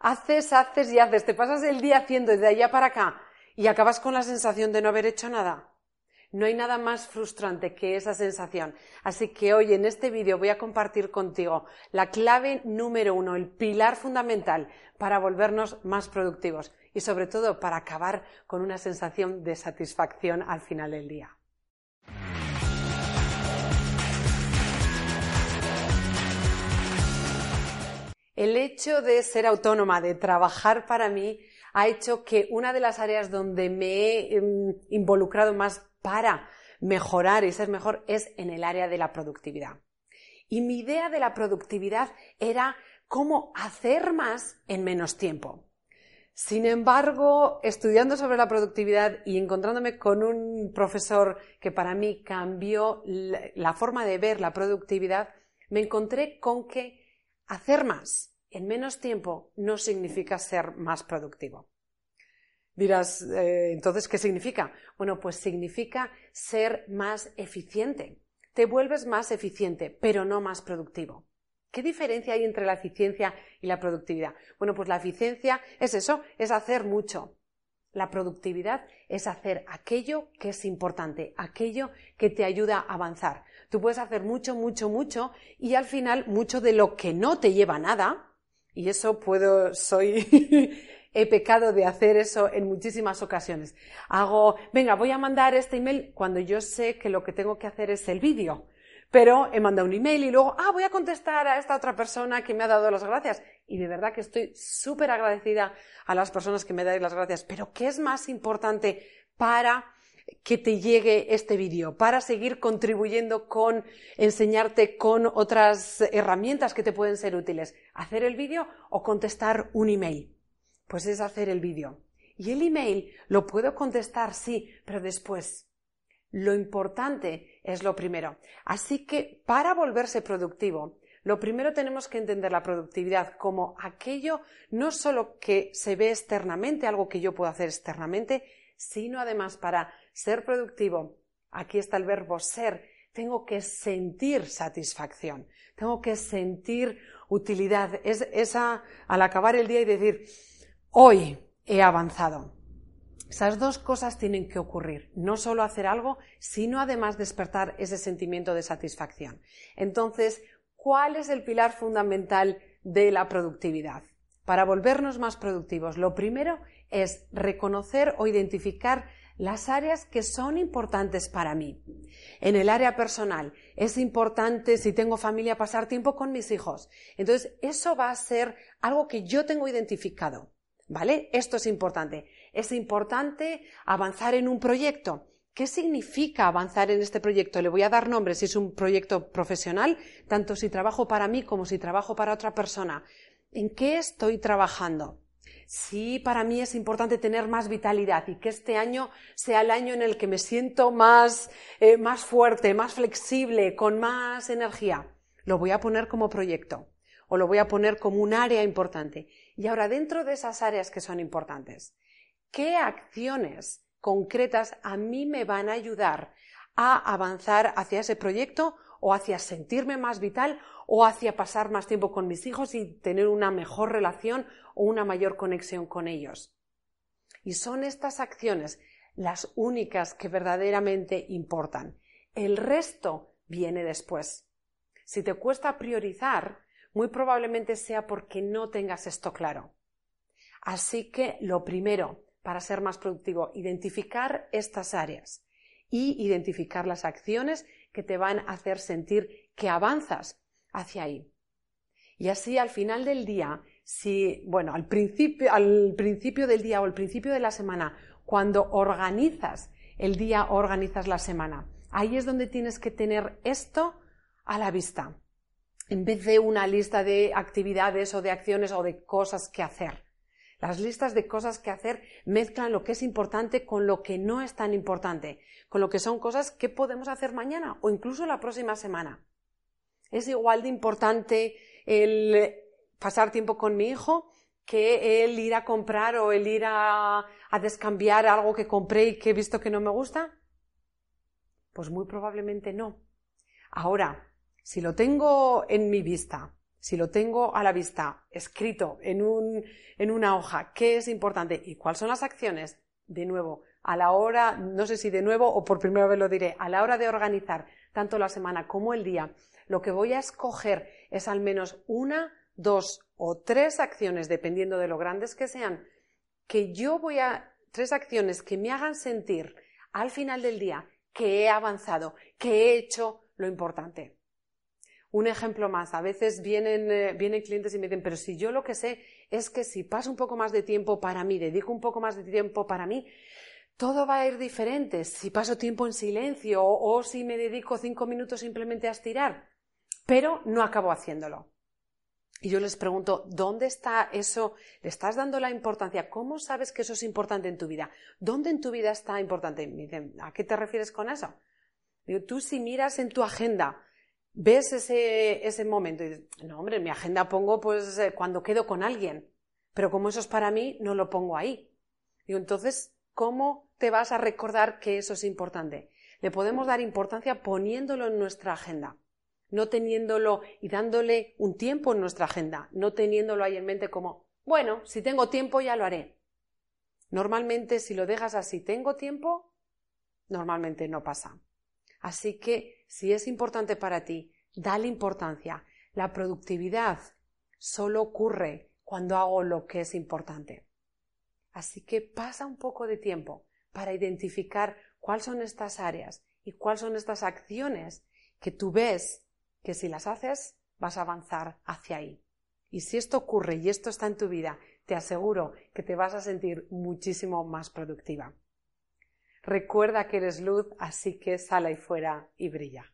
Haces, haces y haces, te pasas el día haciendo de allá para acá y acabas con la sensación de no haber hecho nada. No hay nada más frustrante que esa sensación. Así que hoy en este vídeo voy a compartir contigo la clave número uno, el pilar fundamental para volvernos más productivos y sobre todo para acabar con una sensación de satisfacción al final del día. El hecho de ser autónoma, de trabajar para mí, ha hecho que una de las áreas donde me he em, involucrado más para mejorar y ser mejor es en el área de la productividad. Y mi idea de la productividad era cómo hacer más en menos tiempo. Sin embargo, estudiando sobre la productividad y encontrándome con un profesor que para mí cambió la forma de ver la productividad, me encontré con que Hacer más en menos tiempo no significa ser más productivo. Dirás, eh, entonces, ¿qué significa? Bueno, pues significa ser más eficiente. Te vuelves más eficiente, pero no más productivo. ¿Qué diferencia hay entre la eficiencia y la productividad? Bueno, pues la eficiencia es eso, es hacer mucho. La productividad es hacer aquello que es importante, aquello que te ayuda a avanzar. Tú puedes hacer mucho, mucho, mucho y al final mucho de lo que no te lleva a nada, y eso puedo, soy, he pecado de hacer eso en muchísimas ocasiones. Hago, venga, voy a mandar este email cuando yo sé que lo que tengo que hacer es el vídeo. Pero he mandado un email y luego, ah, voy a contestar a esta otra persona que me ha dado las gracias. Y de verdad que estoy súper agradecida a las personas que me dais las gracias. Pero ¿qué es más importante para que te llegue este vídeo, para seguir contribuyendo con enseñarte con otras herramientas que te pueden ser útiles. Hacer el vídeo o contestar un email. Pues es hacer el vídeo. Y el email lo puedo contestar, sí, pero después. Lo importante es lo primero. Así que para volverse productivo, lo primero tenemos que entender la productividad como aquello no solo que se ve externamente, algo que yo puedo hacer externamente, sino además para ser productivo, aquí está el verbo ser, tengo que sentir satisfacción, tengo que sentir utilidad. Es esa al acabar el día y decir, hoy he avanzado. Esas dos cosas tienen que ocurrir, no solo hacer algo, sino además despertar ese sentimiento de satisfacción. Entonces, ¿cuál es el pilar fundamental de la productividad? Para volvernos más productivos, lo primero es reconocer o identificar las áreas que son importantes para mí. En el área personal es importante, si tengo familia, pasar tiempo con mis hijos. Entonces, eso va a ser algo que yo tengo identificado. ¿Vale? Esto es importante. Es importante avanzar en un proyecto. ¿Qué significa avanzar en este proyecto? Le voy a dar nombre si es un proyecto profesional, tanto si trabajo para mí como si trabajo para otra persona. ¿En qué estoy trabajando? Sí, para mí es importante tener más vitalidad y que este año sea el año en el que me siento más, eh, más fuerte, más flexible, con más energía. Lo voy a poner como proyecto o lo voy a poner como un área importante. Y ahora, dentro de esas áreas que son importantes, ¿qué acciones concretas a mí me van a ayudar a avanzar hacia ese proyecto o hacia sentirme más vital o hacia pasar más tiempo con mis hijos y tener una mejor relación o una mayor conexión con ellos. Y son estas acciones las únicas que verdaderamente importan. El resto viene después. Si te cuesta priorizar, muy probablemente sea porque no tengas esto claro. Así que lo primero, para ser más productivo, identificar estas áreas y identificar las acciones que te van a hacer sentir que avanzas hacia ahí. Y así al final del día, si, bueno, al principio, al principio del día o al principio de la semana, cuando organizas el día organizas la semana, ahí es donde tienes que tener esto a la vista, en vez de una lista de actividades o de acciones o de cosas que hacer. Las listas de cosas que hacer mezclan lo que es importante con lo que no es tan importante, con lo que son cosas que podemos hacer mañana o incluso la próxima semana. Es igual de importante el pasar tiempo con mi hijo que el ir a comprar o el ir a, a descambiar algo que compré y que he visto que no me gusta. Pues muy probablemente no. Ahora, si lo tengo en mi vista si lo tengo a la vista, escrito en, un, en una hoja, qué es importante y cuáles son las acciones, de nuevo, a la hora, no sé si de nuevo o por primera vez lo diré, a la hora de organizar tanto la semana como el día, lo que voy a escoger es al menos una, dos o tres acciones, dependiendo de lo grandes que sean, que yo voy a, tres acciones que me hagan sentir al final del día que he avanzado, que he hecho lo importante. Un ejemplo más, a veces vienen, eh, vienen clientes y me dicen, pero si yo lo que sé es que si paso un poco más de tiempo para mí, dedico un poco más de tiempo para mí, todo va a ir diferente. Si paso tiempo en silencio o, si me dedico cinco minutos simplemente a estirar, pero no acabo haciéndolo. Y yo les pregunto, ¿dónde está eso? ¿Le estás dando la importancia? ¿Cómo sabes que eso es importante en tu vida? ¿Dónde en tu vida está importante? Me dicen, ¿a qué te refieres con eso? Digo, tú si miras en tu agenda ves ese, ese momento y dices, no, hombre, en mi agenda pongo pues eh, cuando quedo con alguien, pero como eso es para mí, no lo pongo ahí. Digo, entonces, ¿cómo te vas a recordar que eso es importante? Le podemos dar importancia poniéndolo en nuestra agenda, no teniéndolo y dándole un tiempo en nuestra agenda, no teniéndolo ahí en mente como, bueno, si tengo tiempo ya lo haré. Normalmente, si lo dejas así, tengo tiempo, normalmente no pasa. Así que si es importante para ti, dale importancia. La productividad solo ocurre cuando hago lo que es importante. Así que pasa un poco de tiempo para identificar cuáles son estas áreas y cuáles son estas acciones que tú ves que si las haces vas a avanzar hacia ahí. Y si esto ocurre y esto está en tu vida, te aseguro que te vas a sentir muchísimo más productiva. Recuerda que eres luz, así que sal ahí fuera y brilla.